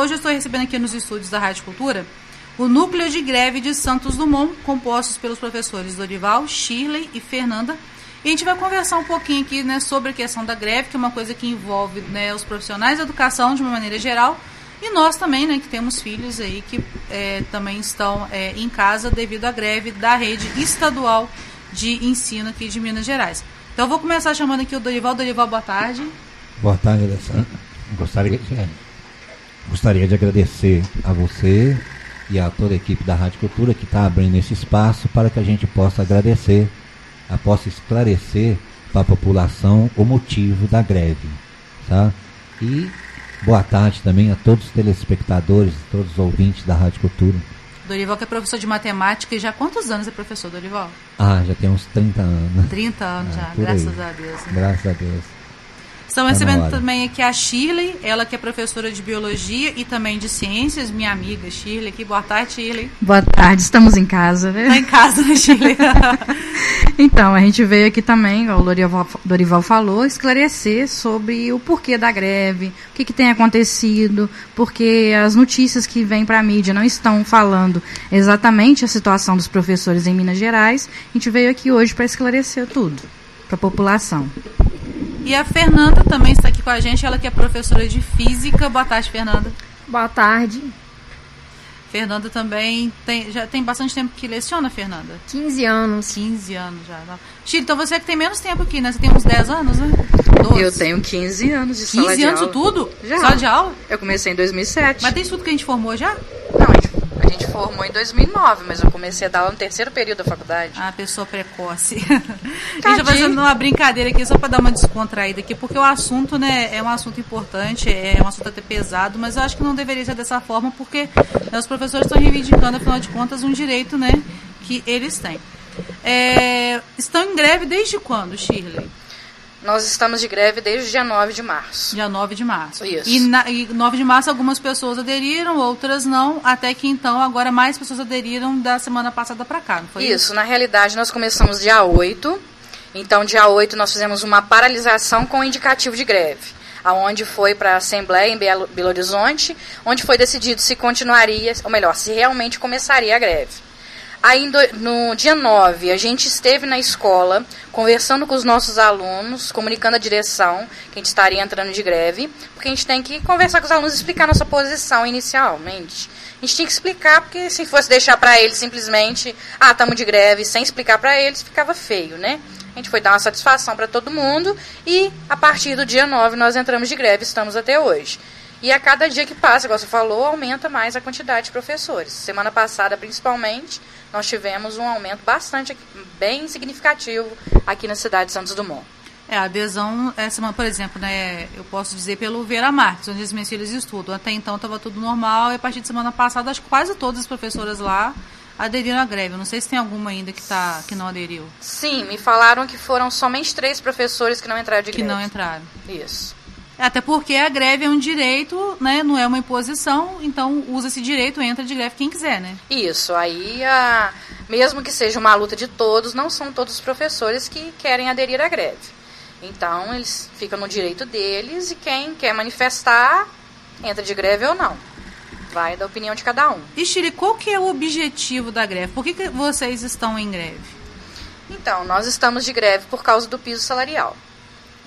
hoje eu estou recebendo aqui nos estúdios da Rádio Cultura o núcleo de greve de Santos Dumont, compostos pelos professores Dorival, Shirley e Fernanda. E a gente vai conversar um pouquinho aqui né, sobre a questão da greve, que é uma coisa que envolve né, os profissionais da educação de uma maneira geral, e nós também, né, que temos filhos aí que é, também estão é, em casa devido à greve da rede estadual de ensino aqui de Minas Gerais. Então eu vou começar chamando aqui o Dorival. Dorival, boa tarde. Boa tarde, Alessandra. Gostaria de, gostaria de agradecer a você e a toda a equipe da Rádio Cultura que está abrindo esse espaço para que a gente possa agradecer, possa esclarecer para a população o motivo da greve. Tá? E boa tarde também a todos os telespectadores, todos os ouvintes da Rádio Cultura. Dorival que é professor de matemática e já quantos anos é professor, Dorival? Ah, já tem uns 30 anos. 30 anos ah, já, graças aí. a Deus. Né? Graças a Deus. Estamos tá recebendo também aqui a Shirley, ela que é professora de biologia e também de ciências, minha amiga Shirley aqui. Boa tarde, Shirley. Boa tarde, estamos em casa, né? Está em casa, né, Shirley? então, a gente veio aqui também, o Dorival, Dorival falou, esclarecer sobre o porquê da greve, o que, que tem acontecido, porque as notícias que vêm para a mídia não estão falando exatamente a situação dos professores em Minas Gerais. A gente veio aqui hoje para esclarecer tudo para a população. E a Fernanda também está aqui com a gente, ela que é professora de física. Boa tarde, Fernanda. Boa tarde. Fernanda também tem, já tem bastante tempo que leciona, Fernanda? 15 anos. 15 anos já. Tá. Chile, então você é que tem menos tempo aqui, né? Você tem uns 10 anos, né? 12. Eu tenho 15 anos de sala 15 anos tudo? Já. Sala de aula? Eu comecei em 2007. Mas tem tudo que a gente formou já? Não, a gente gente formou em 2009, mas eu comecei a dar aula no terceiro período da faculdade. Ah, pessoa precoce. a gente vai fazendo uma brincadeira aqui só para dar uma descontraída aqui, porque o assunto, né, é um assunto importante, é um assunto até pesado, mas eu acho que não deveria ser dessa forma, porque né, os professores estão reivindicando, afinal de contas, um direito, né, que eles têm. É, estão em greve desde quando, Shirley? Nós estamos de greve desde o dia 9 de março. Dia 9 de março. Isso. E, na, e 9 de março algumas pessoas aderiram, outras não, até que então agora mais pessoas aderiram da semana passada para cá, não foi isso? Isso, na realidade nós começamos dia 8, então dia 8 nós fizemos uma paralisação com indicativo de greve aonde foi para a Assembleia em Belo, Belo Horizonte, onde foi decidido se continuaria, ou melhor, se realmente começaria a greve. Aí no dia 9, a gente esteve na escola conversando com os nossos alunos, comunicando a direção que a gente estaria entrando de greve, porque a gente tem que conversar com os alunos e explicar nossa posição inicialmente. A gente tinha que explicar, porque se fosse deixar para eles simplesmente, ah, estamos de greve, sem explicar para eles, ficava feio, né? A gente foi dar uma satisfação para todo mundo e a partir do dia 9 nós entramos de greve, estamos até hoje. E a cada dia que passa, igual você falou, aumenta mais a quantidade de professores. Semana passada, principalmente, nós tivemos um aumento bastante, bem significativo aqui na cidade de Santos Dumont. É, a adesão, essa, por exemplo, né, eu posso dizer pelo Vera Marques, onde as minhas filhas estudam. Até então estava tudo normal e a partir de semana passada, acho que quase todas as professoras lá aderiram à greve. Eu não sei se tem alguma ainda que, tá, que não aderiu. Sim, me falaram que foram somente três professores que não entraram de greve. Que não entraram. Isso. Até porque a greve é um direito, né? Não é uma imposição, então usa esse direito, entra de greve quem quiser, né? Isso, aí a, mesmo que seja uma luta de todos, não são todos os professores que querem aderir à greve. Então eles ficam no direito deles e quem quer manifestar entra de greve ou não. Vai da opinião de cada um. E Chile, qual que é o objetivo da greve? Por que, que vocês estão em greve? Então, nós estamos de greve por causa do piso salarial.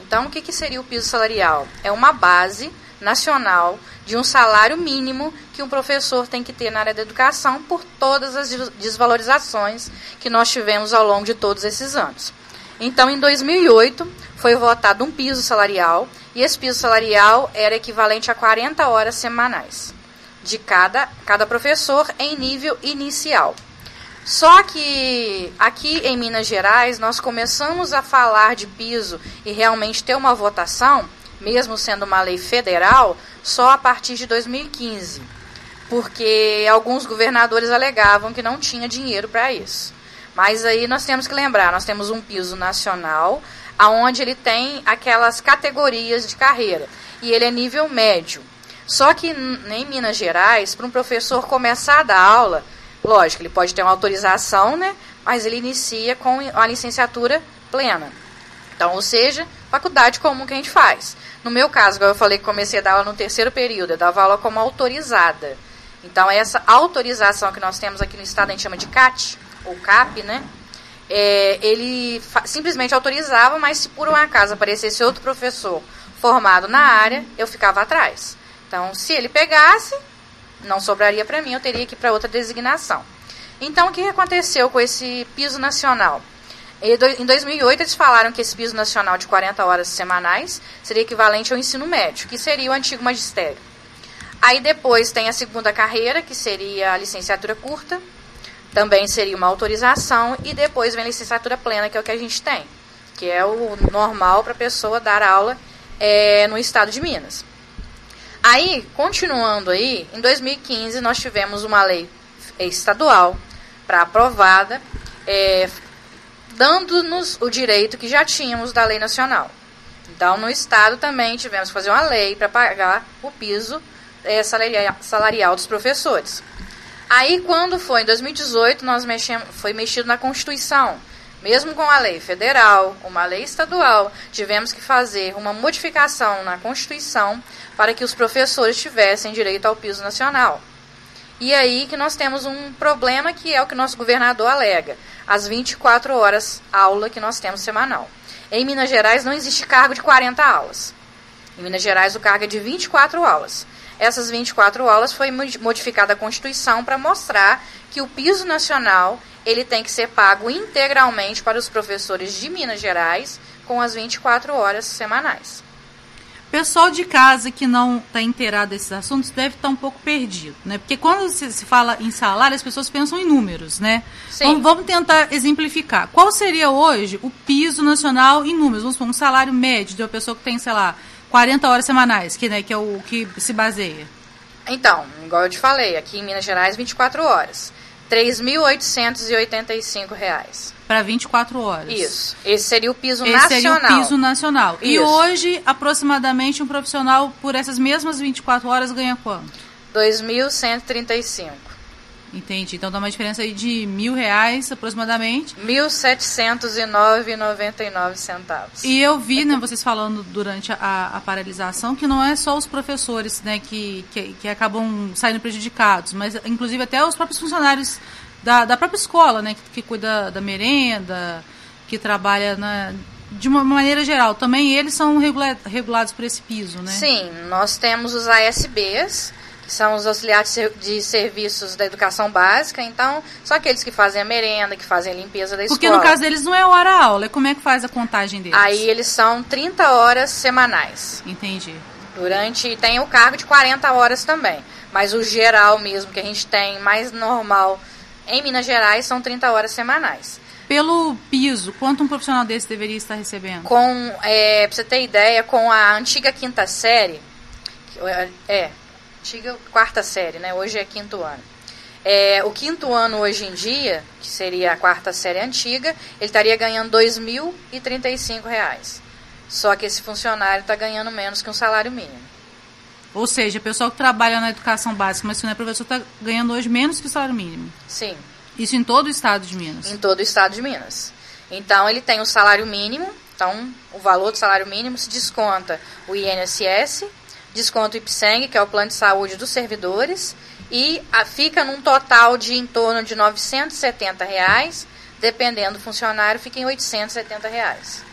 Então, o que, que seria o piso salarial? É uma base nacional de um salário mínimo que um professor tem que ter na área da educação por todas as desvalorizações que nós tivemos ao longo de todos esses anos. Então, em 2008, foi votado um piso salarial e esse piso salarial era equivalente a 40 horas semanais de cada, cada professor em nível inicial. Só que aqui em Minas Gerais nós começamos a falar de piso e realmente ter uma votação, mesmo sendo uma lei federal, só a partir de 2015. Porque alguns governadores alegavam que não tinha dinheiro para isso. Mas aí nós temos que lembrar, nós temos um piso nacional, aonde ele tem aquelas categorias de carreira, e ele é nível médio. Só que em Minas Gerais, para um professor começar a dar aula, Lógico, ele pode ter uma autorização, né? Mas ele inicia com a licenciatura plena. Então, ou seja, faculdade comum que a gente faz. No meu caso, igual eu falei que comecei a dar aula no terceiro período, eu dava aula como autorizada. Então, essa autorização que nós temos aqui no estado, a gente chama de CAT, ou CAP, né? É, ele simplesmente autorizava, mas se por um acaso aparecesse outro professor formado na área, eu ficava atrás. Então, se ele pegasse, não sobraria para mim, eu teria que ir para outra designação. Então, o que aconteceu com esse piso nacional? Em 2008, eles falaram que esse piso nacional de 40 horas semanais seria equivalente ao ensino médio, que seria o antigo magistério. Aí depois tem a segunda carreira, que seria a licenciatura curta, também seria uma autorização, e depois vem a licenciatura plena, que é o que a gente tem, que é o normal para a pessoa dar aula é, no estado de Minas. Aí, continuando aí, em 2015 nós tivemos uma lei estadual para aprovada, é, dando-nos o direito que já tínhamos da lei nacional. Então, no estado também tivemos que fazer uma lei para pagar o piso é, salarial, dos professores. Aí, quando foi em 2018, nós mexemos, foi mexido na Constituição. Mesmo com a lei federal, uma lei estadual, tivemos que fazer uma modificação na Constituição para que os professores tivessem direito ao piso nacional. E aí que nós temos um problema que é o que nosso governador alega, as 24 horas aula que nós temos semanal. Em Minas Gerais não existe cargo de 40 aulas. Em Minas Gerais o cargo é de 24 aulas. Essas 24 aulas foi modificada a Constituição para mostrar que o piso nacional ele tem que ser pago integralmente para os professores de Minas Gerais com as 24 horas semanais. Pessoal de casa que não está inteirado desses assuntos deve estar tá um pouco perdido, né? Porque quando se, fala em salário, as pessoas pensam em números, né? Sim. Vamos, vamos tentar exemplificar. Qual seria hoje o piso nacional em números? Vamos supor, um salário médio de uma pessoa que tem, sei lá, 40 horas semanais, que, né, que é o que se baseia. Então, igual eu te falei, aqui em Minas Gerais, 24 horas. R$ 3.885. Para 24 horas. Isso. Esse seria o piso Esse nacional. seria o piso nacional. Isso. E hoje, aproximadamente, um profissional, por essas mesmas 24 horas, ganha quanto? R$ 2.135. Entendi. Então dá uma diferença aí de mil reais aproximadamente. R$ 1.709,99 centavos. E eu vi, né, vocês falando durante a, a, paralisação, que não é só os professores né, que, que, que, acabam saindo prejudicados, mas inclusive até os próprios funcionários da, da própria escola, né, que, que cuida da merenda, que trabalha na, de uma maneira geral. Também eles são regula regulados por esse piso, né? Sim, nós temos os ASBs que são os auxiliares de serviços da educação básica, então são aqueles que fazem a merenda, que fazem a limpeza da Porque escola. Porque no caso deles não é hora-aula, como é que faz a contagem deles? Aí eles são 30 horas semanais. Entendi. Durante, tem o cargo de 40 horas também, mas o geral mesmo que a gente tem, mais normal, em Minas Gerais, são 30 horas semanais. Pelo piso, quanto um profissional desse deveria estar recebendo? Com, é, pra você ter ideia, com a antiga quinta série, é, antiga quarta série, né? Hoje é quinto ano. É, o quinto ano hoje em dia, que seria a quarta série antiga, ele estaria ganhando R$ 2.035. Só que esse funcionário está ganhando menos que um salário mínimo. Ou seja, o pessoal que trabalha na educação básica, mas se não é professor, está ganhando hoje menos que o salário mínimo. Sim. Isso em todo o estado de Minas? Em todo o estado de Minas. Então, ele tem o salário mínimo, então o valor do salário mínimo se desconta o INSS, desconto IPSENG, que é o plano de saúde dos servidores, e a, fica num total de em torno de 970 reais, dependendo do funcionário, fica em 870 reais.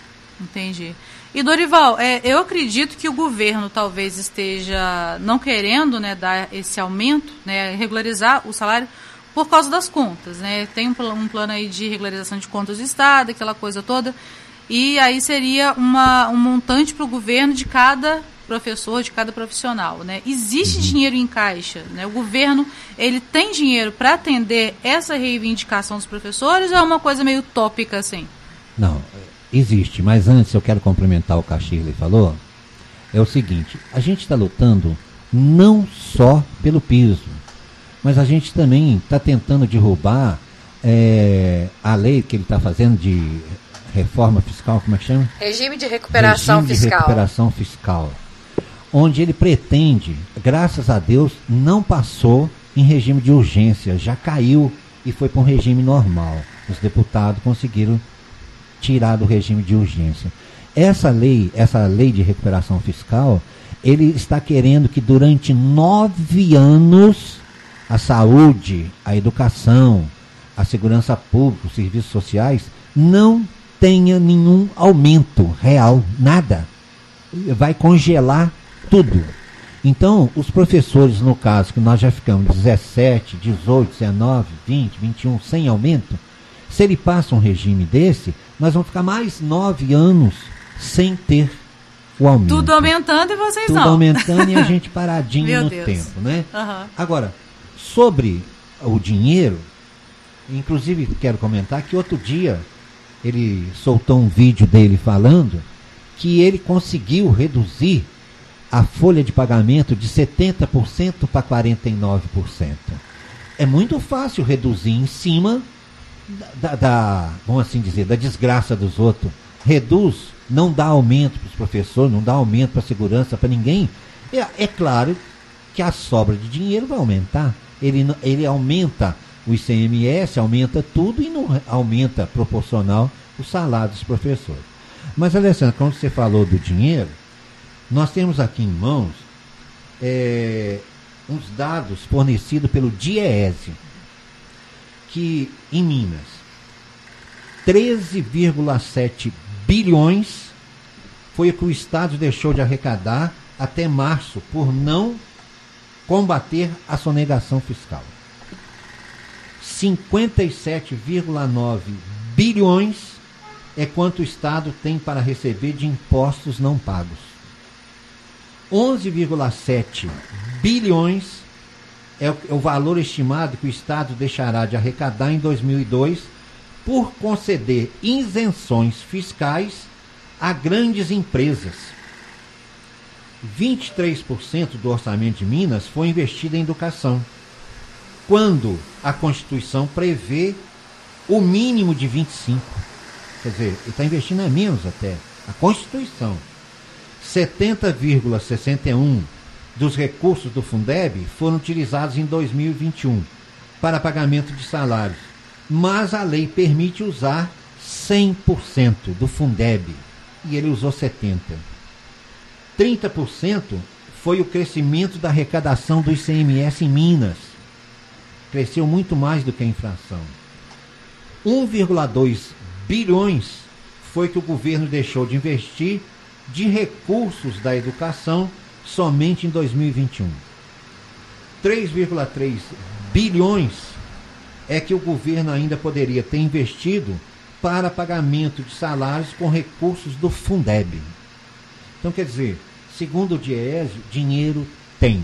Entendi. E Dorival, é, eu acredito que o governo talvez esteja não querendo né, dar esse aumento, né, regularizar o salário por causa das contas. Né? Tem um, um plano aí de regularização de contas do Estado, aquela coisa toda. E aí seria uma, um montante para o governo de cada professor, de cada profissional. Né? Existe uhum. dinheiro em caixa. Né? O governo ele tem dinheiro para atender essa reivindicação dos professores ou é uma coisa meio tópica assim? Não, existe. Mas antes eu quero complementar o que a Shirley falou. É o seguinte, a gente está lutando não só pelo piso, mas a gente também está tentando derrubar é, a lei que ele está fazendo de reforma fiscal, como é que chama? Regime de recuperação Regime fiscal. De recuperação fiscal onde ele pretende, graças a Deus, não passou em regime de urgência, já caiu e foi para um regime normal. Os deputados conseguiram tirar do regime de urgência. Essa lei, essa lei de recuperação fiscal, ele está querendo que durante nove anos a saúde, a educação, a segurança pública, os serviços sociais não tenha nenhum aumento real, nada. Vai congelar tudo. Então, os professores, no caso, que nós já ficamos 17, 18, 19, 20, 21, sem aumento, se ele passa um regime desse, nós vamos ficar mais nove anos sem ter o aumento. Tudo aumentando e vocês Tudo não. aumentando e a gente paradinho no Deus. tempo, né? Aham. Agora, sobre o dinheiro, inclusive quero comentar que outro dia ele soltou um vídeo dele falando que ele conseguiu reduzir a folha de pagamento de 70% para 49%. É muito fácil reduzir em cima da, da- vamos assim dizer, da desgraça dos outros. Reduz, não dá aumento para os professores, não dá aumento para a segurança, para ninguém. É, é claro que a sobra de dinheiro vai aumentar. Ele, ele aumenta o ICMS, aumenta tudo e não aumenta proporcional o salário dos professores. Mas, Alessandro, quando você falou do dinheiro, nós temos aqui em mãos é, uns dados fornecidos pelo DIEESE, que em Minas, 13,7 bilhões foi o que o Estado deixou de arrecadar até março por não combater a sonegação fiscal. 57,9 bilhões é quanto o Estado tem para receber de impostos não pagos. 11,7 bilhões é o, é o valor estimado que o Estado deixará de arrecadar em 2002 por conceder isenções fiscais a grandes empresas. 23% do orçamento de Minas foi investido em educação, quando a Constituição prevê o mínimo de 25%. Quer dizer, ele está investindo menos até. A Constituição. 70,61 dos recursos do Fundeb foram utilizados em 2021 para pagamento de salários, mas a lei permite usar 100% do Fundeb e ele usou 70. 30% foi o crescimento da arrecadação do ICMS em Minas. Cresceu muito mais do que a inflação. 1,2 bilhões foi que o governo deixou de investir de recursos da educação somente em 2021. 3,3 bilhões é que o governo ainda poderia ter investido para pagamento de salários com recursos do Fundeb. Então, quer dizer, segundo o Diese, dinheiro tem.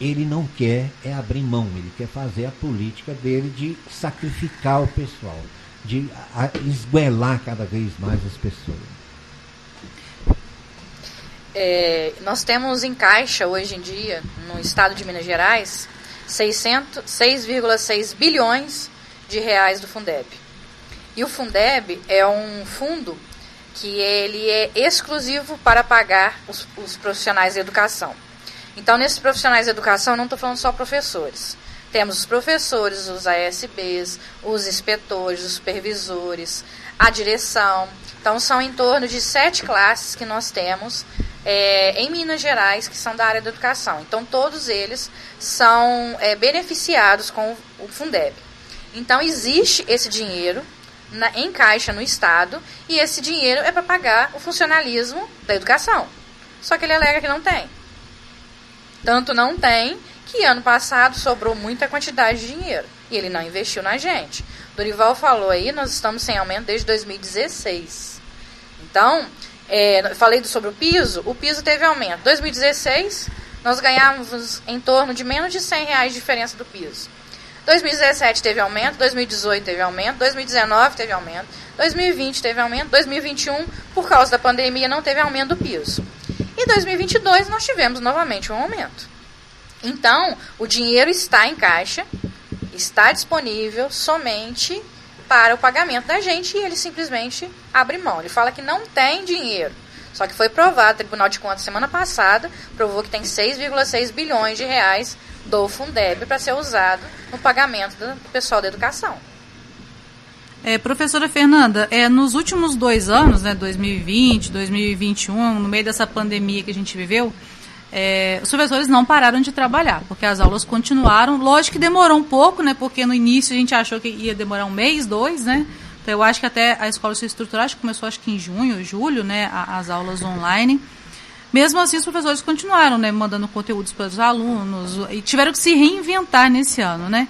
Ele não quer é abrir mão, ele quer fazer a política dele de sacrificar o pessoal, de esguelar cada vez mais as pessoas. É, nós temos em caixa hoje em dia, no estado de Minas Gerais, 600 6,6 bilhões de reais do Fundeb. E o Fundeb é um fundo que ele é exclusivo para pagar os, os profissionais de educação. Então, nesses profissionais de educação, não estou falando só professores. Temos os professores, os ASBs, os inspetores, os supervisores, a direção. Então, são em torno de sete classes que nós temos é, em Minas Gerais que são da área da educação. Então, todos eles são é, beneficiados com o Fundeb. Então, existe esse dinheiro na, em caixa no Estado e esse dinheiro é para pagar o funcionalismo da educação. Só que ele alega que não tem. Tanto não tem que ano passado sobrou muita quantidade de dinheiro e ele não investiu na gente. Dorival falou aí, nós estamos sem aumento desde 2016. Então, é, falei sobre o piso, o piso teve aumento. 2016, nós ganhávamos em torno de menos de 100 reais de diferença do piso. 2017 teve aumento, 2018 teve aumento, 2019 teve aumento, 2020 teve aumento, 2021, por causa da pandemia, não teve aumento do piso. E 2022 nós tivemos novamente um aumento. Então, o dinheiro está em caixa, está disponível somente para o pagamento da gente e ele simplesmente abre mão. Ele fala que não tem dinheiro. Só que foi provado, o Tribunal de Contas semana passada provou que tem 6,6 bilhões de reais do Fundeb para ser usado no pagamento do pessoal da educação. É, professora Fernanda, é, nos últimos dois anos, né, 2020, 2021, no meio dessa pandemia que a gente viveu, é, os professores não pararam de trabalhar, porque as aulas continuaram. Lógico que demorou um pouco, né, porque no início a gente achou que ia demorar um mês, dois, né? Então eu acho que até a escola se estruturar, acho que começou acho que em junho, julho, né, as aulas online. Mesmo assim, os professores continuaram, né, mandando conteúdos para os alunos e tiveram que se reinventar nesse ano, né?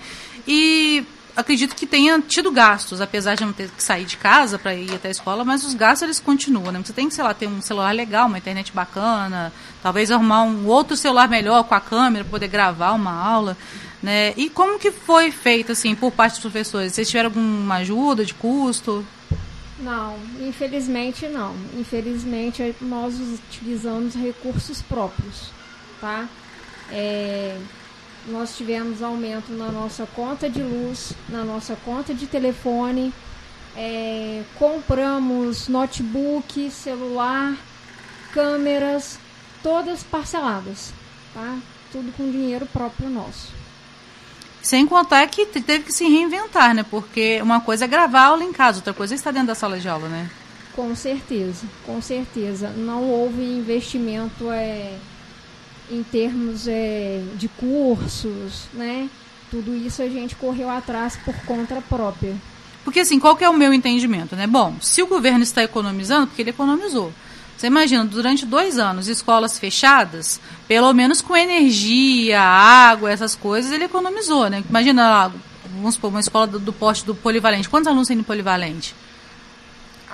E acredito que tenha tido gastos, apesar de não ter que sair de casa para ir até a escola, mas os gastos eles continuam, né? Você tem que, sei lá, ter um celular legal, uma internet bacana, talvez arrumar um outro celular melhor com a câmera para poder gravar uma aula, né? E como que foi feito assim por parte dos professores? Vocês tiveram alguma ajuda de custo? Não, infelizmente não. Infelizmente nós utilizamos recursos próprios, tá? É, nós tivemos aumento na nossa conta de luz, na nossa conta de telefone, é, compramos notebook, celular, câmeras, todas parceladas, tá? Tudo com dinheiro próprio nosso. Sem contar que teve que se reinventar, né? Porque uma coisa é gravar aula em casa, outra coisa é estar dentro da sala de aula, né? Com certeza, com certeza. Não houve investimento é, em termos é, de cursos, né? Tudo isso a gente correu atrás por conta própria. Porque assim, qual que é o meu entendimento, né? Bom, se o governo está economizando, porque ele economizou. Você imagina, durante dois anos, escolas fechadas, pelo menos com energia, água, essas coisas, ele economizou, né? Imagina, vamos supor, uma escola do, do do polivalente. Quantos alunos tem no polivalente?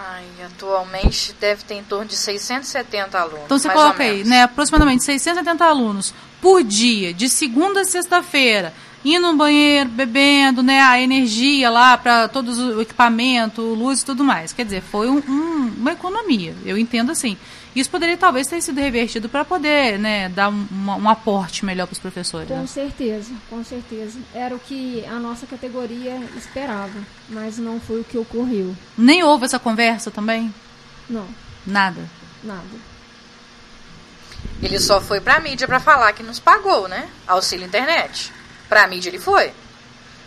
Ai, atualmente deve ter em torno de 670 alunos. Então você coloca aí, né? Aproximadamente 670 alunos por dia, de segunda a sexta-feira indo no banheiro, bebendo, né, a energia lá para todos o equipamento, luz e tudo mais. Quer dizer, foi um, um, uma economia, eu entendo assim. Isso poderia talvez ter sido revertido para poder né, dar um, um aporte melhor para os professores. Com né? certeza, com certeza. Era o que a nossa categoria esperava, mas não foi o que ocorreu. Nem houve essa conversa também? Não. Nada? Nada. Ele só foi para a mídia para falar que nos pagou, né? Auxílio internet. Para a mídia ele foi.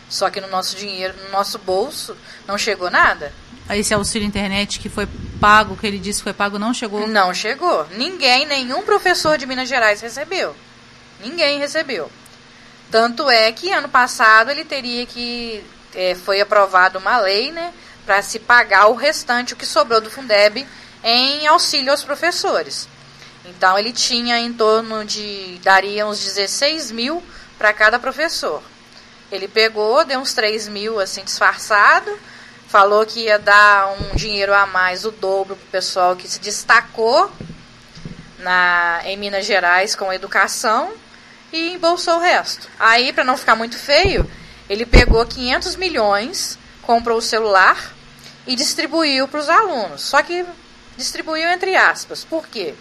Só que no nosso dinheiro, no nosso bolso, não chegou nada. Esse auxílio internet que foi pago, que ele disse que foi pago, não chegou? Não chegou. Ninguém, nenhum professor de Minas Gerais recebeu. Ninguém recebeu. Tanto é que ano passado ele teria que. É, foi aprovada uma lei, né? Para se pagar o restante, o que sobrou do Fundeb, em auxílio aos professores. Então ele tinha em torno de. daria uns 16 mil para cada professor. Ele pegou, deu uns 3 mil assim disfarçado, falou que ia dar um dinheiro a mais, o dobro para o pessoal que se destacou na, em Minas Gerais com educação e embolsou o resto. Aí, para não ficar muito feio, ele pegou 500 milhões, comprou o celular e distribuiu para os alunos. Só que distribuiu entre aspas. Por quê?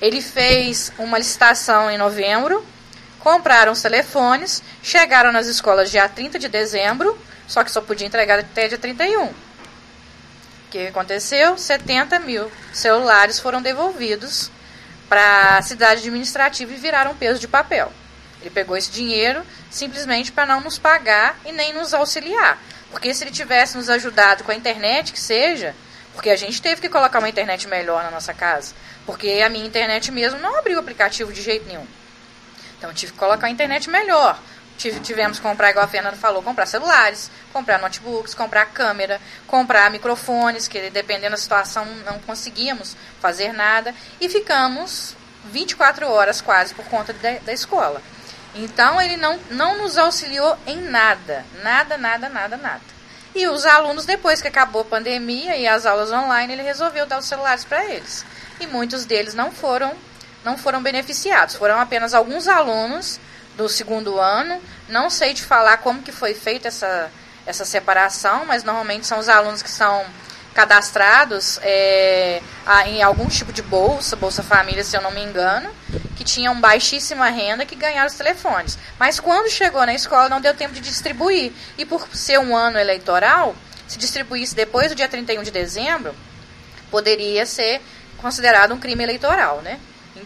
Ele fez uma licitação em novembro compraram os telefones, chegaram nas escolas dia 30 de dezembro, só que só podia entregar até dia 31. O que aconteceu? 70 mil celulares foram devolvidos para a cidade administrativa e viraram peso de papel. Ele pegou esse dinheiro simplesmente para não nos pagar e nem nos auxiliar. Porque se ele tivesse nos ajudado com a internet, que seja, porque a gente teve que colocar uma internet melhor na nossa casa. Porque a minha internet mesmo não abriu o aplicativo de jeito nenhum. Então tive que colocar a internet melhor. Tivemos que comprar, igual a Fernanda falou, comprar celulares, comprar notebooks, comprar câmera, comprar microfones, que dependendo da situação não conseguíamos fazer nada. E ficamos 24 horas quase por conta de, da escola. Então ele não, não nos auxiliou em nada. Nada, nada, nada, nada. E os alunos, depois que acabou a pandemia e as aulas online, ele resolveu dar os celulares para eles. E muitos deles não foram não foram beneficiados. Foram apenas alguns alunos do segundo ano. Não sei te falar como que foi feita essa, essa separação, mas normalmente são os alunos que são cadastrados é, em algum tipo de bolsa, Bolsa Família, se eu não me engano, que tinham baixíssima renda que ganharam os telefones. Mas quando chegou na escola não deu tempo de distribuir. E por ser um ano eleitoral, se distribuísse depois do dia 31 de dezembro, poderia ser considerado um crime eleitoral, né?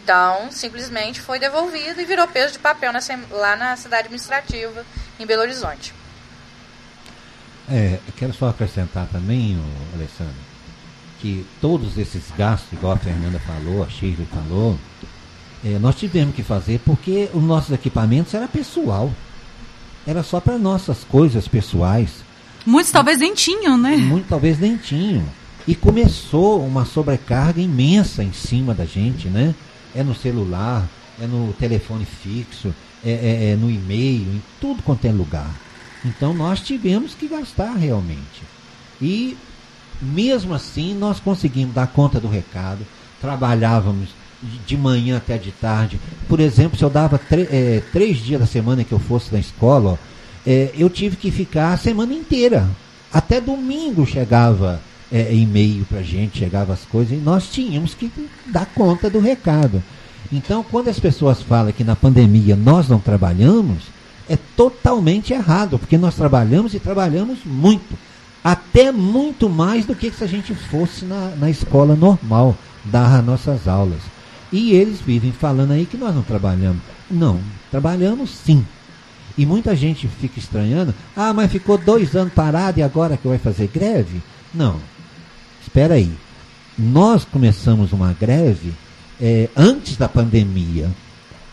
Então, simplesmente foi devolvido e virou peso de papel lá na cidade administrativa, em Belo Horizonte. É, quero só acrescentar também, Alessandro, que todos esses gastos, igual a Fernanda falou, a Shirley falou, é, nós tivemos que fazer porque os nossos equipamentos era pessoal. Era só para nossas coisas pessoais. Muitos talvez nem tinham, né? Muitos talvez nem tinham. E começou uma sobrecarga imensa em cima da gente, né? É no celular, é no telefone fixo, é, é, é no e-mail, em tudo quanto é lugar. Então nós tivemos que gastar realmente. E mesmo assim nós conseguimos dar conta do recado, trabalhávamos de manhã até de tarde. Por exemplo, se eu dava é, três dias da semana que eu fosse na escola, ó, é, eu tive que ficar a semana inteira. Até domingo chegava é, e-mail para gente, chegava as coisas, e nós tínhamos que dar conta do recado. Então, quando as pessoas falam que na pandemia nós não trabalhamos, é totalmente errado, porque nós trabalhamos e trabalhamos muito. Até muito mais do que se a gente fosse na, na escola normal, dar as nossas aulas. E eles vivem falando aí que nós não trabalhamos. Não, trabalhamos sim. E muita gente fica estranhando. Ah, mas ficou dois anos parado e agora que vai fazer greve? Não. Espera aí. Nós começamos uma greve é, antes da pandemia.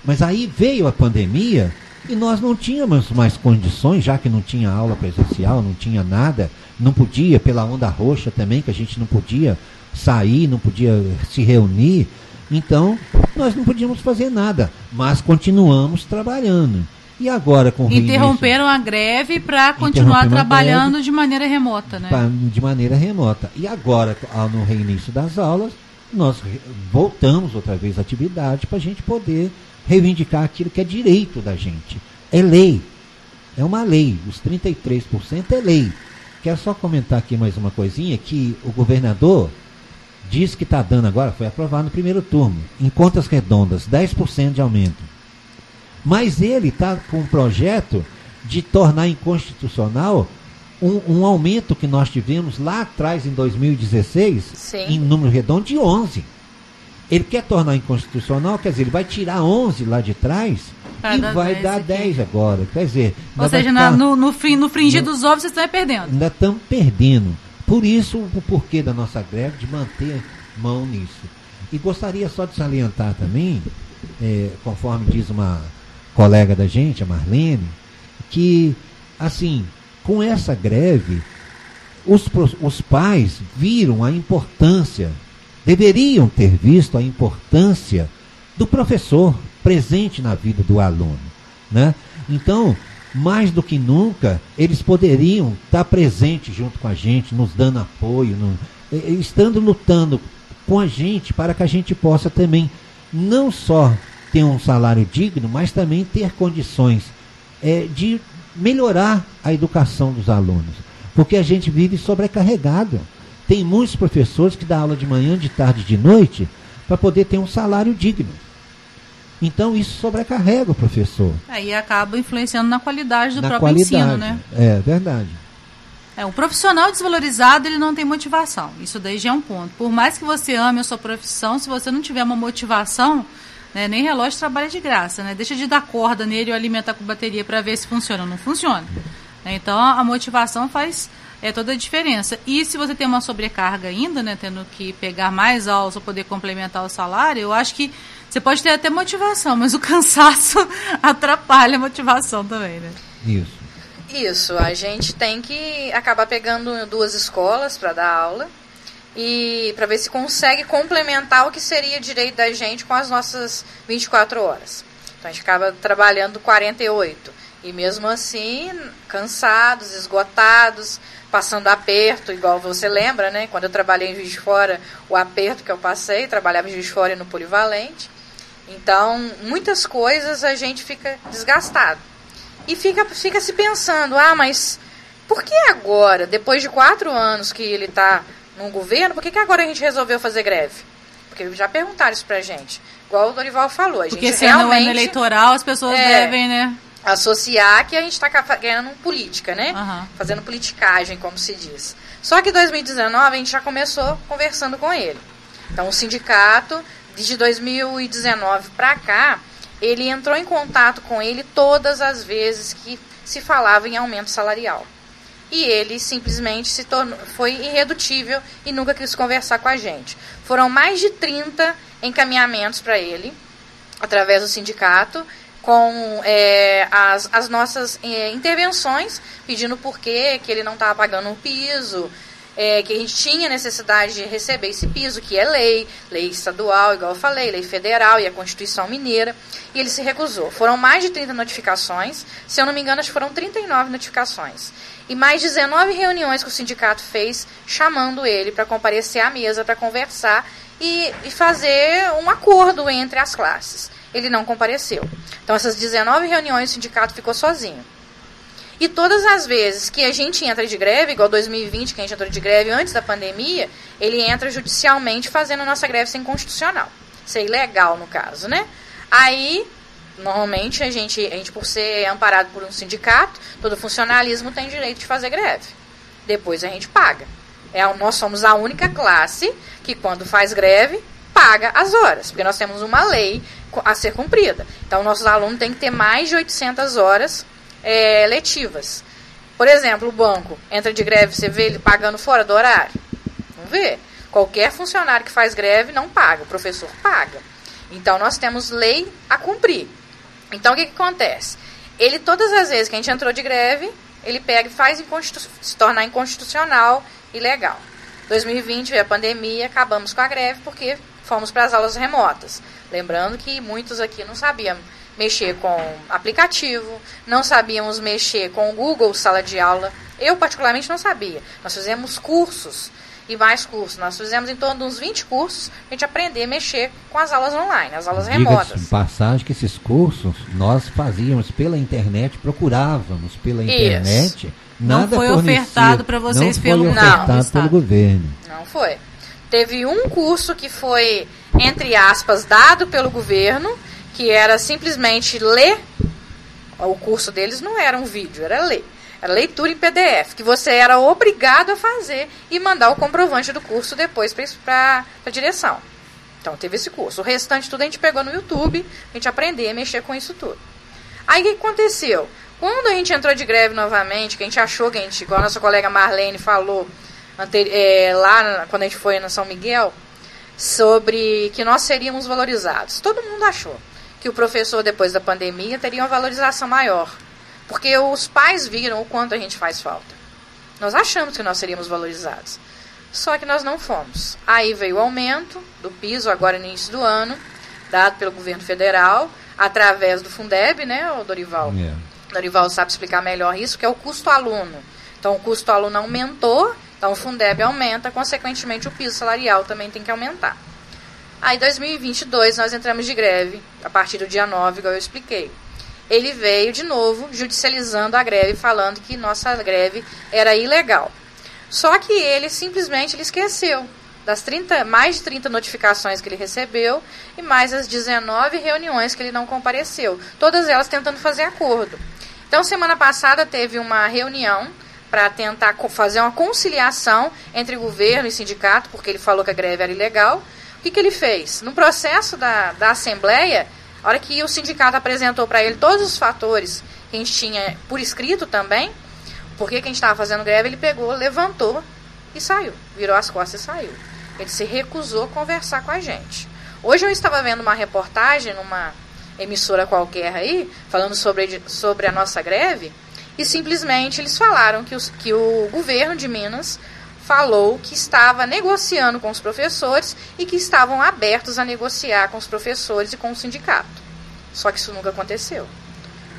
Mas aí veio a pandemia e nós não tínhamos mais condições, já que não tinha aula presencial, não tinha nada, não podia, pela onda roxa também, que a gente não podia sair, não podia se reunir. Então, nós não podíamos fazer nada, mas continuamos trabalhando. E agora com o Interromperam reinício, a greve para continuar trabalhando de maneira remota, né? De maneira remota. E agora, no reinício das aulas, nós voltamos outra vez à atividade para a gente poder reivindicar aquilo que é direito da gente. É lei. É uma lei. Os 33% é lei. Quero só comentar aqui mais uma coisinha, que o governador diz que está dando agora, foi aprovado no primeiro turno, em contas redondas, 10% de aumento. Mas ele está com um projeto de tornar inconstitucional um, um, aumento que nós tivemos lá atrás, em 2016, Sim. em número redondo, de 11. Ele quer tornar inconstitucional, quer dizer, ele vai tirar 11 lá de trás pra e vai 10 dar aqui. 10 agora. Quer dizer, ou seja, ficar, no, no, no fringir dos ovos, vocês estão perdendo. Ainda estamos perdendo. Por isso, o porquê da nossa greve, de manter mão nisso. E gostaria só de salientar também, é, conforme diz uma colega da gente, a Marlene, que, assim, com essa greve, os, os pais viram a importância, deveriam ter visto a importância do professor presente na vida do aluno. Né? Então, mais do que nunca, eles poderiam estar presentes junto com a gente, nos dando apoio, no, estando lutando com a gente para que a gente possa também não só ter um salário digno, mas também ter condições é, de melhorar a educação dos alunos. Porque a gente vive sobrecarregado. Tem muitos professores que dão aula de manhã, de tarde, de noite, para poder ter um salário digno. Então isso sobrecarrega o professor. Aí acaba influenciando na qualidade do na próprio qualidade. ensino, né? É verdade. É, o profissional desvalorizado ele não tem motivação. Isso daí já é um ponto. Por mais que você ame a sua profissão, se você não tiver uma motivação, né, nem relógio trabalha de graça, né? Deixa de dar corda nele ou alimentar com bateria para ver se funciona. Não funciona. Então a motivação faz é toda a diferença. E se você tem uma sobrecarga ainda, né, tendo que pegar mais aulas para poder complementar o salário, eu acho que você pode ter até motivação, mas o cansaço atrapalha a motivação também, né? Isso. Isso, a gente tem que acabar pegando duas escolas para dar aula e para ver se consegue complementar o que seria direito da gente com as nossas 24 horas. Então a gente acaba trabalhando 48 e mesmo assim cansados, esgotados, passando aperto, igual você lembra, né? Quando eu trabalhei em Juiz de Fora, o aperto que eu passei, trabalhava em Juiz de Fora e no Polivalente. Então, muitas coisas a gente fica desgastado. E fica, fica se pensando, ah, mas por que agora, depois de quatro anos que ele está no governo, por que, que agora a gente resolveu fazer greve? Porque já perguntaram isso pra gente. Igual o Dorival falou. A Porque gente se realmente, é ano eleitoral, as pessoas é, devem, né? Associar que a gente está ganhando política, né? Uhum. Fazendo politicagem, como se diz. Só que em 2019 a gente já começou conversando com ele. Então o sindicato, de 2019 para cá, ele entrou em contato com ele todas as vezes que se falava em aumento salarial. E ele simplesmente se tornou, foi irredutível e nunca quis conversar com a gente. Foram mais de 30 encaminhamentos para ele, através do sindicato, com é, as, as nossas é, intervenções, pedindo por que ele não estava pagando o piso, é, que a gente tinha necessidade de receber esse piso, que é lei, lei estadual, igual eu falei, lei federal e a Constituição Mineira, e ele se recusou. Foram mais de 30 notificações, se eu não me engano, foram 39 notificações. E mais 19 reuniões que o sindicato fez, chamando ele para comparecer à mesa, para conversar e, e fazer um acordo entre as classes. Ele não compareceu. Então, essas 19 reuniões, o sindicato ficou sozinho. E todas as vezes que a gente entra de greve, igual 2020, que a gente entrou de greve antes da pandemia, ele entra judicialmente fazendo a nossa greve sem constitucional. Isso é ilegal, no caso, né? Aí, normalmente, a gente, a gente, por ser amparado por um sindicato, todo funcionalismo tem direito de fazer greve. Depois a gente paga. É, nós somos a única classe que, quando faz greve, paga as horas, porque nós temos uma lei a ser cumprida. Então, nossos alunos têm que ter mais de 800 horas é, letivas. Por exemplo, o banco entra de greve, você vê ele pagando fora do horário? Não vê. Qualquer funcionário que faz greve não paga, o professor paga. Então nós temos lei a cumprir. Então o que, que acontece? Ele, todas as vezes que a gente entrou de greve, ele pega e faz se tornar inconstitucional e legal. 2020 veio a pandemia, acabamos com a greve porque fomos para as aulas remotas. Lembrando que muitos aqui não sabiam mexer com aplicativo, não sabíamos mexer com o Google Sala de Aula. Eu, particularmente, não sabia. Nós fizemos cursos e mais cursos. Nós fizemos em torno de uns 20 cursos para a gente aprender a mexer com as aulas online, as aulas remotas. passagem que esses cursos nós fazíamos pela internet, procurávamos pela internet. Isso. Nada não foi ofertado para vocês não pelo, foi ofertado não, pelo governo. Não foi. Teve um curso que foi, entre aspas, dado pelo governo que era simplesmente ler. O curso deles não era um vídeo, era ler. Era leitura em PDF, que você era obrigado a fazer e mandar o comprovante do curso depois para a direção. Então teve esse curso. O restante tudo a gente pegou no YouTube, a gente aprendeu a mexer com isso tudo. Aí o que aconteceu? Quando a gente entrou de greve novamente, que a gente achou que a gente, igual a nossa colega Marlene falou é, lá quando a gente foi na São Miguel, sobre que nós seríamos valorizados. Todo mundo achou que o professor, depois da pandemia, teria uma valorização maior. Porque os pais viram o quanto a gente faz falta. Nós achamos que nós seríamos valorizados. Só que nós não fomos. Aí veio o aumento do piso, agora no início do ano, dado pelo governo federal, através do Fundeb, né, o Dorival? Yeah. É. Dorival sabe explicar melhor isso, que é o custo aluno. Então, o custo aluno aumentou, então o Fundeb aumenta, consequentemente o piso salarial também tem que aumentar. Aí, em 2022, nós entramos de greve, a partir do dia 9, igual eu expliquei. Ele veio de novo judicializando a greve, falando que nossa greve era ilegal. Só que ele simplesmente ele esqueceu das 30, mais de 30 notificações que ele recebeu e mais as 19 reuniões que ele não compareceu, todas elas tentando fazer acordo. Então, semana passada teve uma reunião para tentar fazer uma conciliação entre governo e sindicato, porque ele falou que a greve era ilegal, o que, que ele fez? No processo da, da Assembleia, a hora que o sindicato apresentou para ele todos os fatores que a gente tinha por escrito também, por que a gente estava fazendo greve, ele pegou, levantou e saiu. Virou as costas e saiu. Ele se recusou a conversar com a gente. Hoje eu estava vendo uma reportagem numa emissora qualquer aí, falando sobre, sobre a nossa greve, e simplesmente eles falaram que, os, que o governo de Minas falou que estava negociando com os professores e que estavam abertos a negociar com os professores e com o sindicato. Só que isso nunca aconteceu.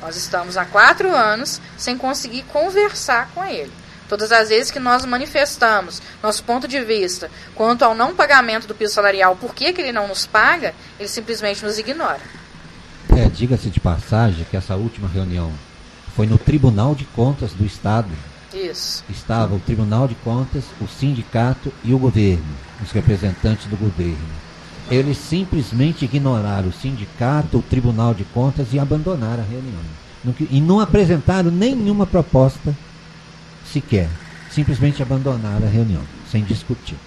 Nós estamos há quatro anos sem conseguir conversar com ele. Todas as vezes que nós manifestamos nosso ponto de vista quanto ao não pagamento do piso salarial, por que, que ele não nos paga, ele simplesmente nos ignora. É, diga-se de passagem que essa última reunião foi no Tribunal de Contas do Estado isso. Estava o Tribunal de Contas, o sindicato e o governo, os representantes do governo. Eles simplesmente ignoraram o sindicato, o Tribunal de Contas e abandonaram a reunião. E não apresentaram nenhuma proposta sequer. Simplesmente abandonaram a reunião, sem discutir.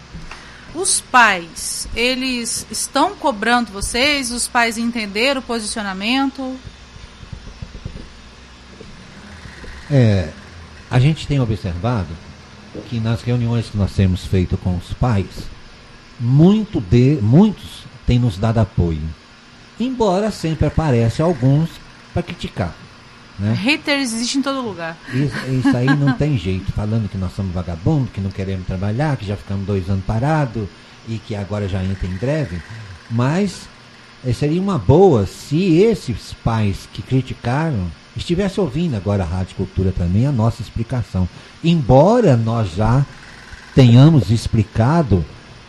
Os pais, eles estão cobrando vocês? Os pais entenderam o posicionamento? É, a gente tem observado que nas reuniões que nós temos feito com os pais, muito de, muitos têm nos dado apoio. Embora sempre aparece alguns para criticar. Né? Haters existem em todo lugar. Isso, isso aí não tem jeito. Falando que nós somos vagabundos, que não queremos trabalhar, que já ficamos dois anos parados e que agora já entra em greve. Mas eh, seria uma boa se esses pais que criticaram estivessem ouvindo agora a Rádio Cultura também a nossa explicação. Embora nós já tenhamos explicado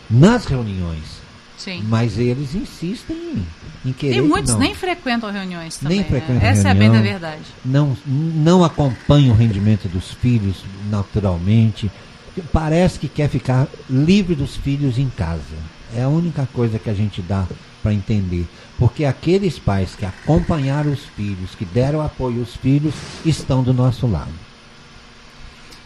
nas reuniões. Sim. Mas eles insistem em, em querer. E muitos não. nem frequentam reuniões também. Nem né? frequentam Essa é a bem reunião. da verdade. não, não acompanha o rendimento dos filhos naturalmente. Parece que quer ficar livre dos filhos em casa. É a única coisa que a gente dá para entender. Porque aqueles pais que acompanharam os filhos, que deram apoio aos filhos, estão do nosso lado.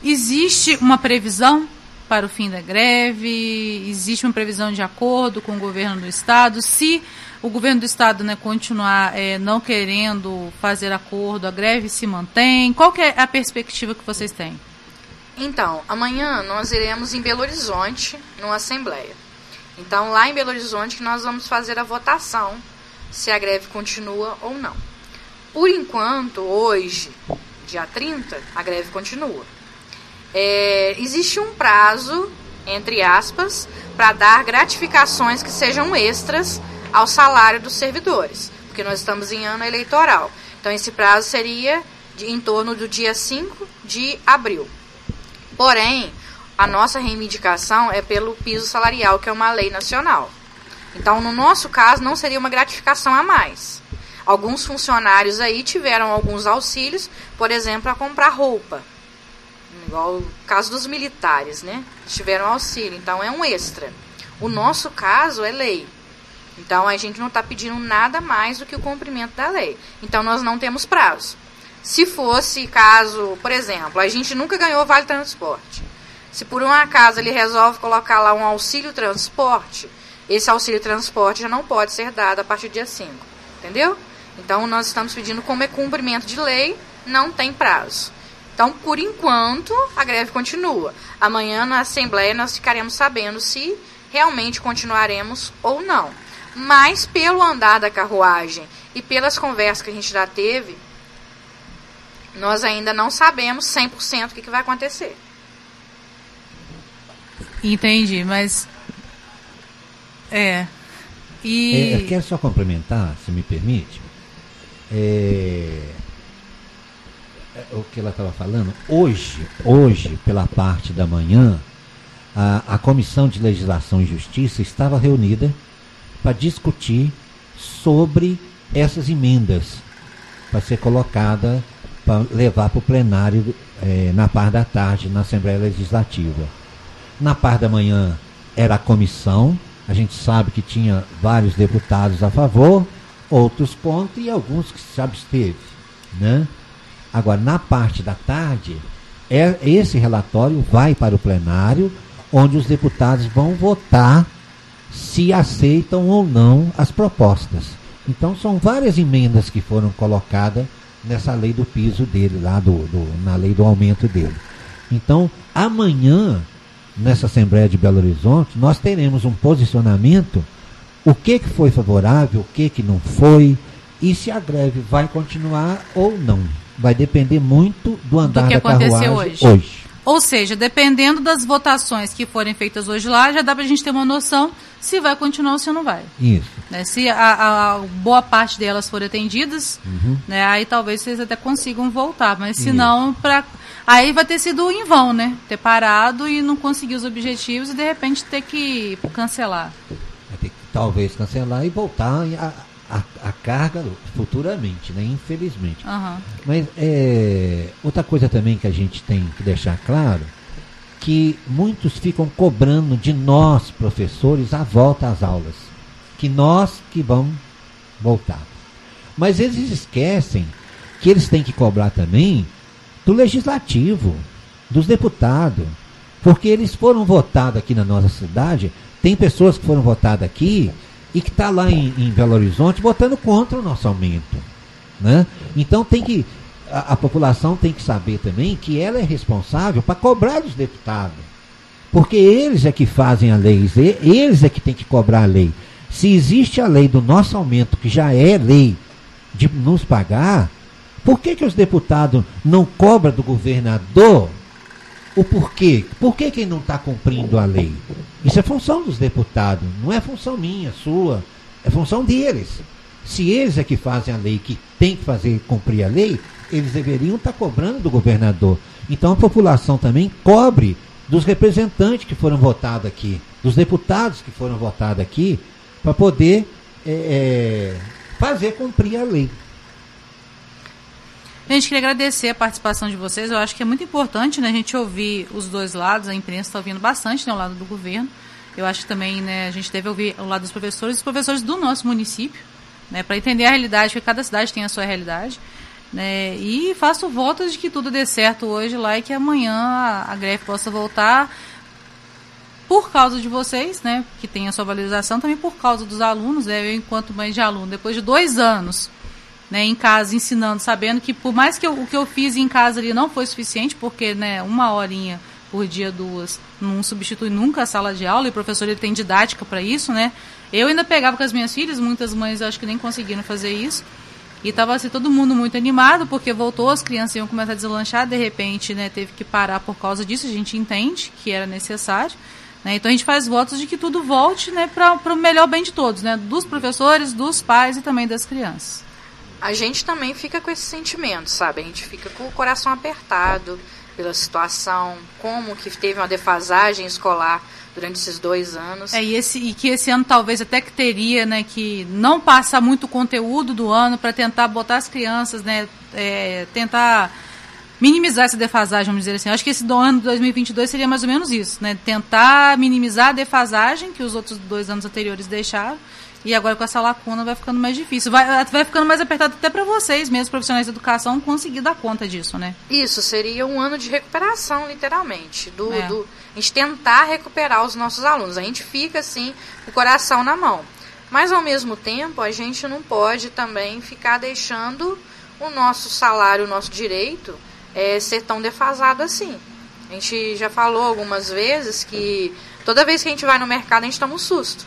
Existe uma previsão para o fim da greve? Existe uma previsão de acordo com o governo do estado? Se o governo do estado né, continuar eh, não querendo fazer acordo, a greve se mantém? Qual que é a perspectiva que vocês têm? Então, amanhã nós iremos em Belo Horizonte, numa assembleia. Então, lá em Belo Horizonte que nós vamos fazer a votação se a greve continua ou não. Por enquanto, hoje, dia 30, a greve continua. É, existe um prazo, entre aspas, para dar gratificações que sejam extras ao salário dos servidores, porque nós estamos em ano eleitoral. Então, esse prazo seria de, em torno do dia 5 de abril. Porém, a nossa reivindicação é pelo piso salarial, que é uma lei nacional. Então, no nosso caso, não seria uma gratificação a mais. Alguns funcionários aí tiveram alguns auxílios, por exemplo, a comprar roupa. Igual o caso dos militares, né? Tiveram auxílio, então é um extra. O nosso caso é lei. Então a gente não está pedindo nada mais do que o cumprimento da lei. Então nós não temos prazo. Se fosse caso, por exemplo, a gente nunca ganhou vale transporte. Se por um acaso ele resolve colocar lá um auxílio transporte, esse auxílio transporte já não pode ser dado a partir do dia 5. Entendeu? Então nós estamos pedindo como é cumprimento de lei, não tem prazo. Então, por enquanto, a greve continua. Amanhã na Assembleia nós ficaremos sabendo se realmente continuaremos ou não. Mas pelo andar da carruagem e pelas conversas que a gente já teve, nós ainda não sabemos 100% o que, que vai acontecer. Entendi, mas. É. E. É, eu quero só complementar, se me permite. É, é, o que ela estava falando. Hoje, hoje, pela parte da manhã, a, a Comissão de Legislação e Justiça estava reunida para discutir sobre essas emendas para ser colocada para levar para o plenário eh, na parte da tarde na Assembleia Legislativa. Na parte da manhã era a comissão, a gente sabe que tinha vários deputados a favor, outros contra e alguns que se absteve, né? Agora, na parte da tarde, é, esse relatório vai para o plenário, onde os deputados vão votar se aceitam ou não as propostas. Então, são várias emendas que foram colocadas nessa lei do piso dele, lá do, do, na lei do aumento dele. Então, amanhã, nessa Assembleia de Belo Horizonte, nós teremos um posicionamento, o que, que foi favorável, o que, que não foi, e se a greve vai continuar ou não. Vai depender muito do andar que da carruagem hoje. hoje. Ou seja, dependendo das votações que forem feitas hoje lá, já dá pra gente ter uma noção se vai continuar ou se não vai. Isso. né? Se a, a boa parte delas forem atendidas, Uhum. né, aí talvez vocês até consigam voltar. Mas se não, pra... aí vai ter sido em vão, né? Ter parado e não conseguir os objetivos e de repente ter que cancelar. Vai ter que talvez cancelar e voltar a, a, a carga futuramente, né? Infelizmente. Aham. Mas é, outra coisa também que a gente tem que deixar claro, que muitos ficam cobrando de nós, professores, a volta às aulas. Que nós que vamos voltar. Mas eles esquecem que eles têm que cobrar também do legislativo, dos deputados. Porque eles foram votados aqui na nossa cidade, tem pessoas que foram votadas aqui e que está lá em, em Belo Horizonte votando contra o nosso aumento. Né? Então tem que. a, a população tem que saber também que ela é responsável para cobrar dos deputados. Porque eles é que fazem a lei, eles é que tem que cobrar a lei. Se existe a lei do nosso aumento, que já é lei, de nos pagar, por que, que os deputados não cobram do governador o porquê? Por que, que ele não está cumprindo a lei? Isso é função dos deputados, não é função minha, sua, é função deles. Se eles é que fazem a lei, que tem que fazer cumprir a lei, eles deveriam estar tá cobrando do governador. Então a população também cobre dos representantes que foram votados aqui, dos deputados que foram votados aqui, para poder é, é, fazer cumprir a lei. Gente, queria agradecer a participação de vocês. Eu acho que é muito importante né, a gente ouvir os dois lados. A imprensa está ouvindo bastante né, o lado do governo. Eu acho que também né, a gente deve ouvir o lado dos professores, os professores do nosso município, né, para entender a realidade, porque cada cidade tem a sua realidade. Né, e faço votos de que tudo dê certo hoje lá e que amanhã a, a greve possa voltar por causa de vocês, né, que tem a sua valorização, também por causa dos alunos, né, eu enquanto mãe de aluno, depois de dois anos né, em casa ensinando, sabendo que por mais que eu, o que eu fiz em casa ali não foi suficiente, porque né, uma horinha por dia, duas, não substitui nunca a sala de aula, e o professor ele tem didática para isso, né? Eu ainda pegava com as minhas filhas, muitas mães acho que nem conseguiram fazer isso. E estava assim, todo mundo muito animado, porque voltou, as crianças iam começar a deslanchar, de repente né, teve que parar por causa disso, a gente entende que era necessário. Né? Então a gente faz votos de que tudo volte né, para o melhor bem de todos, né? dos professores, dos pais e também das crianças a gente também fica com esse sentimento, sabe? A gente fica com o coração apertado pela situação, como que teve uma defasagem escolar durante esses dois anos. É, e, esse, e que esse ano talvez até que teria, né, que não passa muito conteúdo do ano para tentar botar as crianças, né, é, tentar minimizar essa defasagem, vamos dizer assim. Acho que esse do ano de 2022 seria mais ou menos isso, né, tentar minimizar a defasagem que os outros dois anos anteriores deixaram e agora com essa lacuna vai ficando mais difícil. Vai, vai ficando mais apertado até para vocês mesmo, profissionais de educação, conseguir dar conta disso, né? Isso, seria um ano de recuperação, literalmente. Do, é. do, a gente tentar recuperar os nossos alunos. A gente fica, assim, com o coração na mão. Mas, ao mesmo tempo, a gente não pode também ficar deixando o nosso salário, o nosso direito, é, ser tão defasado assim. A gente já falou algumas vezes que toda vez que a gente vai no mercado, a gente toma um susto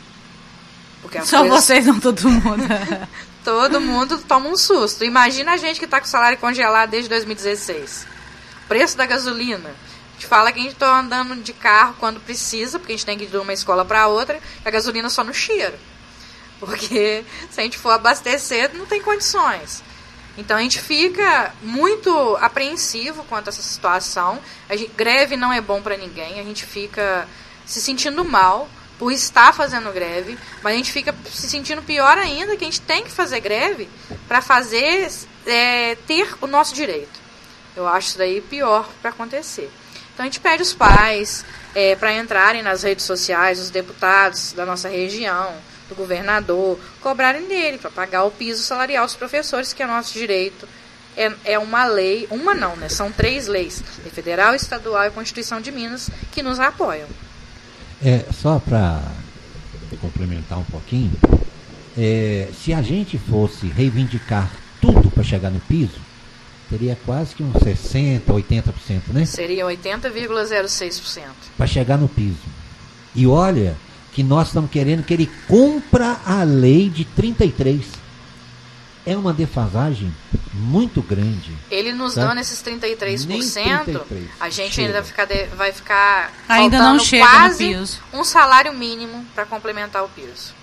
Só coisas... vocês, não todo mundo. todo mundo toma um susto. Imagina a gente que está com o salário congelado desde 2016. Preço da gasolina. A gente fala que a gente está andando de carro quando precisa, porque a gente tem que ir de uma escola para outra, a gasolina só no cheiro. Porque se a gente for abastecer, não tem condições. Então a gente fica muito apreensivo quanto a essa situação. A gente, greve não é bom para ninguém, a gente fica se sentindo mal por estar fazendo greve, mas a gente fica se sentindo pior ainda que a gente tem que fazer greve para fazer é, ter o nosso direito. Eu acho isso daí pior para acontecer. Então a gente pede os pais é, para entrarem nas redes sociais, os deputados da nossa região, do governador, cobrarem dele para pagar o piso salarial dos professores, que é nosso direito. É, é uma lei, uma não, né? São três leis, federal, estadual e Constituição de Minas, que nos apoiam. É, só para complementar um pouquinho, é, se a gente fosse reivindicar tudo para chegar no piso, teria quase que uns 60%, 80%, né? Seria 80,06%. Para chegar no piso. E olha que nós estamos querendo que ele cumpra a lei de 33% é uma defasagem muito grande. Ele nos tá? dando esses 33%, 33 a gente chega. ainda vai ficar, de, vai ficar ainda não chega quase um salário mínimo para complementar o piso.